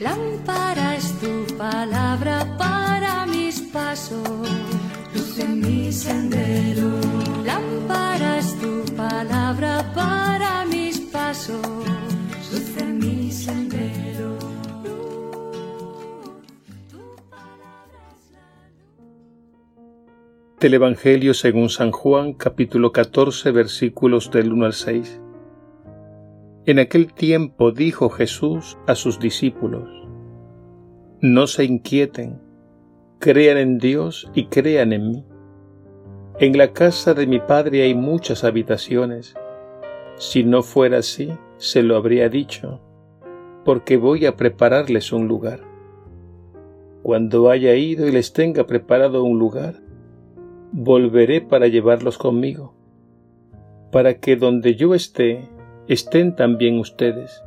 Lámpara es tu palabra para mis pasos, luz en mi sendero. Lámpara es tu palabra para mis pasos, luz en mi sendero. Del Evangelio según San Juan, capítulo 14, versículos del 1 al 6. En aquel tiempo dijo Jesús a sus discípulos, No se inquieten, crean en Dios y crean en mí. En la casa de mi Padre hay muchas habitaciones. Si no fuera así, se lo habría dicho, porque voy a prepararles un lugar. Cuando haya ido y les tenga preparado un lugar, volveré para llevarlos conmigo, para que donde yo esté, estén también ustedes.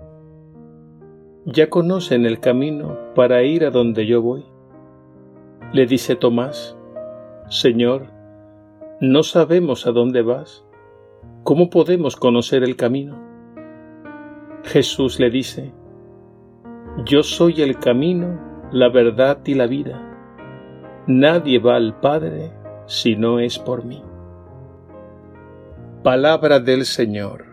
Ya conocen el camino para ir a donde yo voy. Le dice Tomás, Señor, no sabemos a dónde vas. ¿Cómo podemos conocer el camino? Jesús le dice, Yo soy el camino, la verdad y la vida. Nadie va al Padre si no es por mí. Palabra del Señor.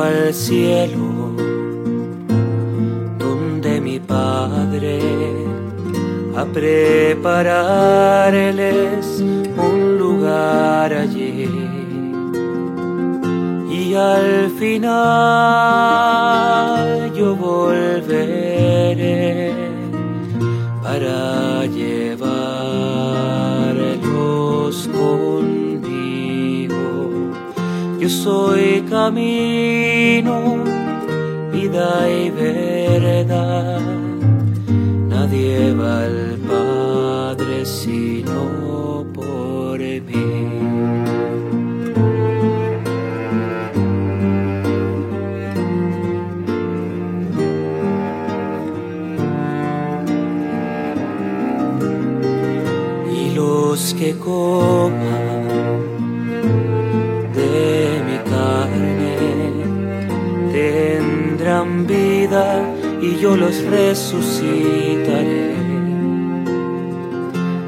al cielo donde mi Padre a prepararles un lugar allí. Y al final yo volveré para soy camino, vida y verdad. Nadie va al Padre sino por mí. Los que y yo los resucitaré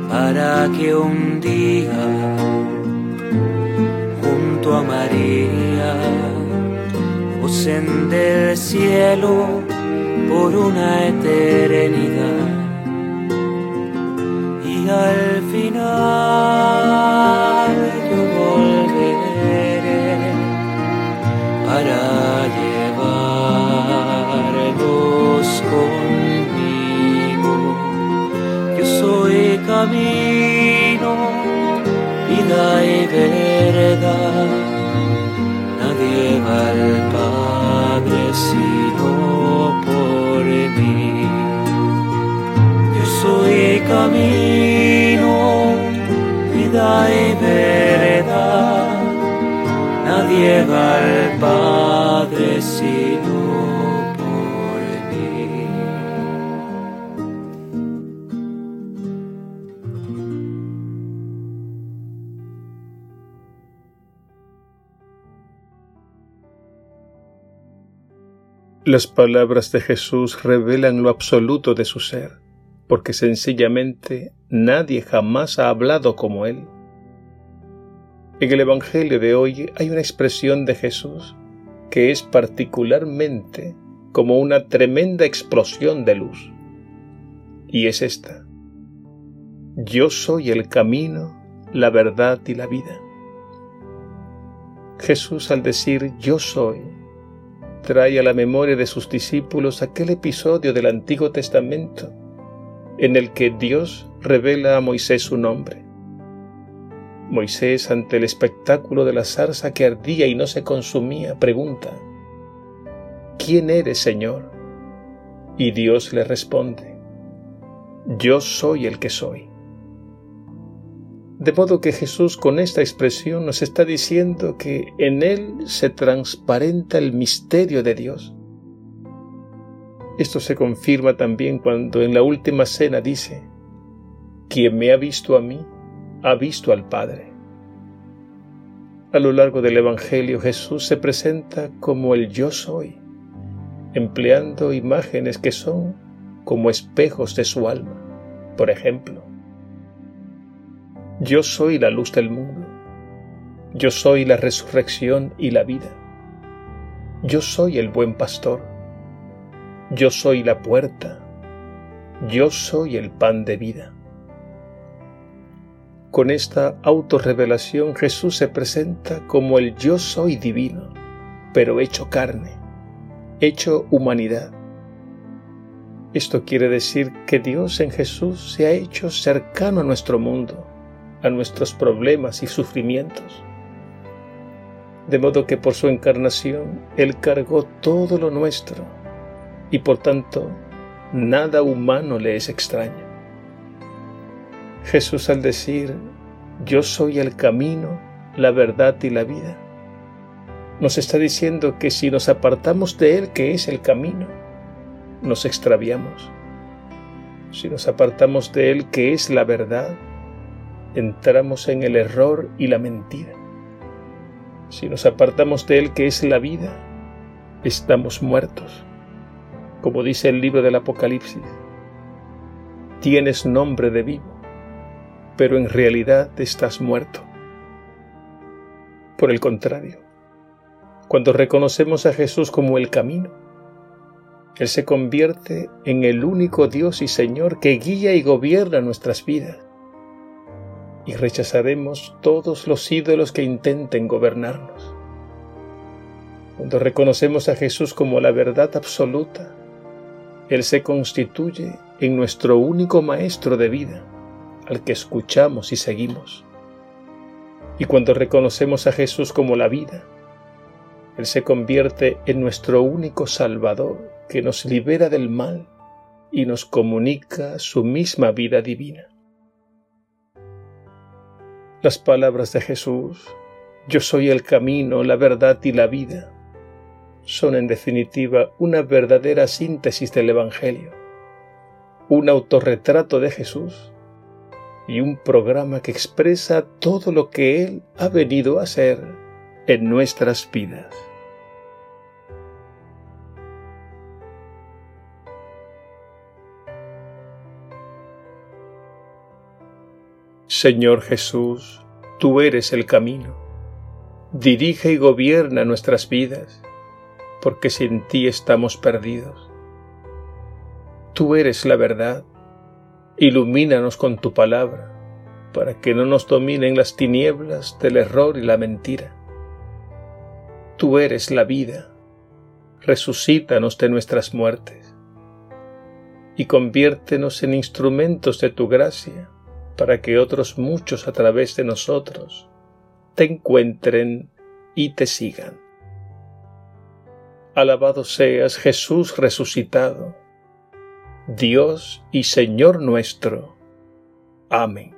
para que un día junto a María gocen del cielo por una eternidad camino, vida y verdad. Nadie va al Padre sino por mí. Yo soy camino, vida y verdad. Nadie va al Padre sino Las palabras de Jesús revelan lo absoluto de su ser, porque sencillamente nadie jamás ha hablado como Él. En el Evangelio de hoy hay una expresión de Jesús que es particularmente como una tremenda explosión de luz. Y es esta. Yo soy el camino, la verdad y la vida. Jesús al decir yo soy, trae a la memoria de sus discípulos aquel episodio del Antiguo Testamento en el que Dios revela a Moisés su nombre. Moisés, ante el espectáculo de la zarza que ardía y no se consumía, pregunta, ¿quién eres, Señor? Y Dios le responde, yo soy el que soy. De modo que Jesús con esta expresión nos está diciendo que en Él se transparenta el misterio de Dios. Esto se confirma también cuando en la última cena dice, quien me ha visto a mí, ha visto al Padre. A lo largo del Evangelio Jesús se presenta como el yo soy, empleando imágenes que son como espejos de su alma. Por ejemplo, yo soy la luz del mundo, yo soy la resurrección y la vida, yo soy el buen pastor, yo soy la puerta, yo soy el pan de vida. Con esta autorrevelación Jesús se presenta como el yo soy divino, pero hecho carne, hecho humanidad. Esto quiere decir que Dios en Jesús se ha hecho cercano a nuestro mundo, a nuestros problemas y sufrimientos. De modo que por su encarnación Él cargó todo lo nuestro y por tanto nada humano le es extraño. Jesús al decir, yo soy el camino, la verdad y la vida, nos está diciendo que si nos apartamos de Él, que es el camino, nos extraviamos. Si nos apartamos de Él, que es la verdad, entramos en el error y la mentira. Si nos apartamos de Él, que es la vida, estamos muertos. Como dice el libro del Apocalipsis, tienes nombre de vivo pero en realidad estás muerto. Por el contrario, cuando reconocemos a Jesús como el camino, Él se convierte en el único Dios y Señor que guía y gobierna nuestras vidas. Y rechazaremos todos los ídolos que intenten gobernarnos. Cuando reconocemos a Jesús como la verdad absoluta, Él se constituye en nuestro único Maestro de vida al que escuchamos y seguimos. Y cuando reconocemos a Jesús como la vida, Él se convierte en nuestro único Salvador que nos libera del mal y nos comunica su misma vida divina. Las palabras de Jesús, yo soy el camino, la verdad y la vida, son en definitiva una verdadera síntesis del Evangelio, un autorretrato de Jesús y un programa que expresa todo lo que Él ha venido a hacer en nuestras vidas. Señor Jesús, tú eres el camino. Dirige y gobierna nuestras vidas, porque sin ti estamos perdidos. Tú eres la verdad Ilumínanos con tu palabra, para que no nos dominen las tinieblas del error y la mentira. Tú eres la vida, resucítanos de nuestras muertes y conviértenos en instrumentos de tu gracia, para que otros muchos a través de nosotros te encuentren y te sigan. Alabado seas Jesús resucitado Dios y Señor nuestro. Amén.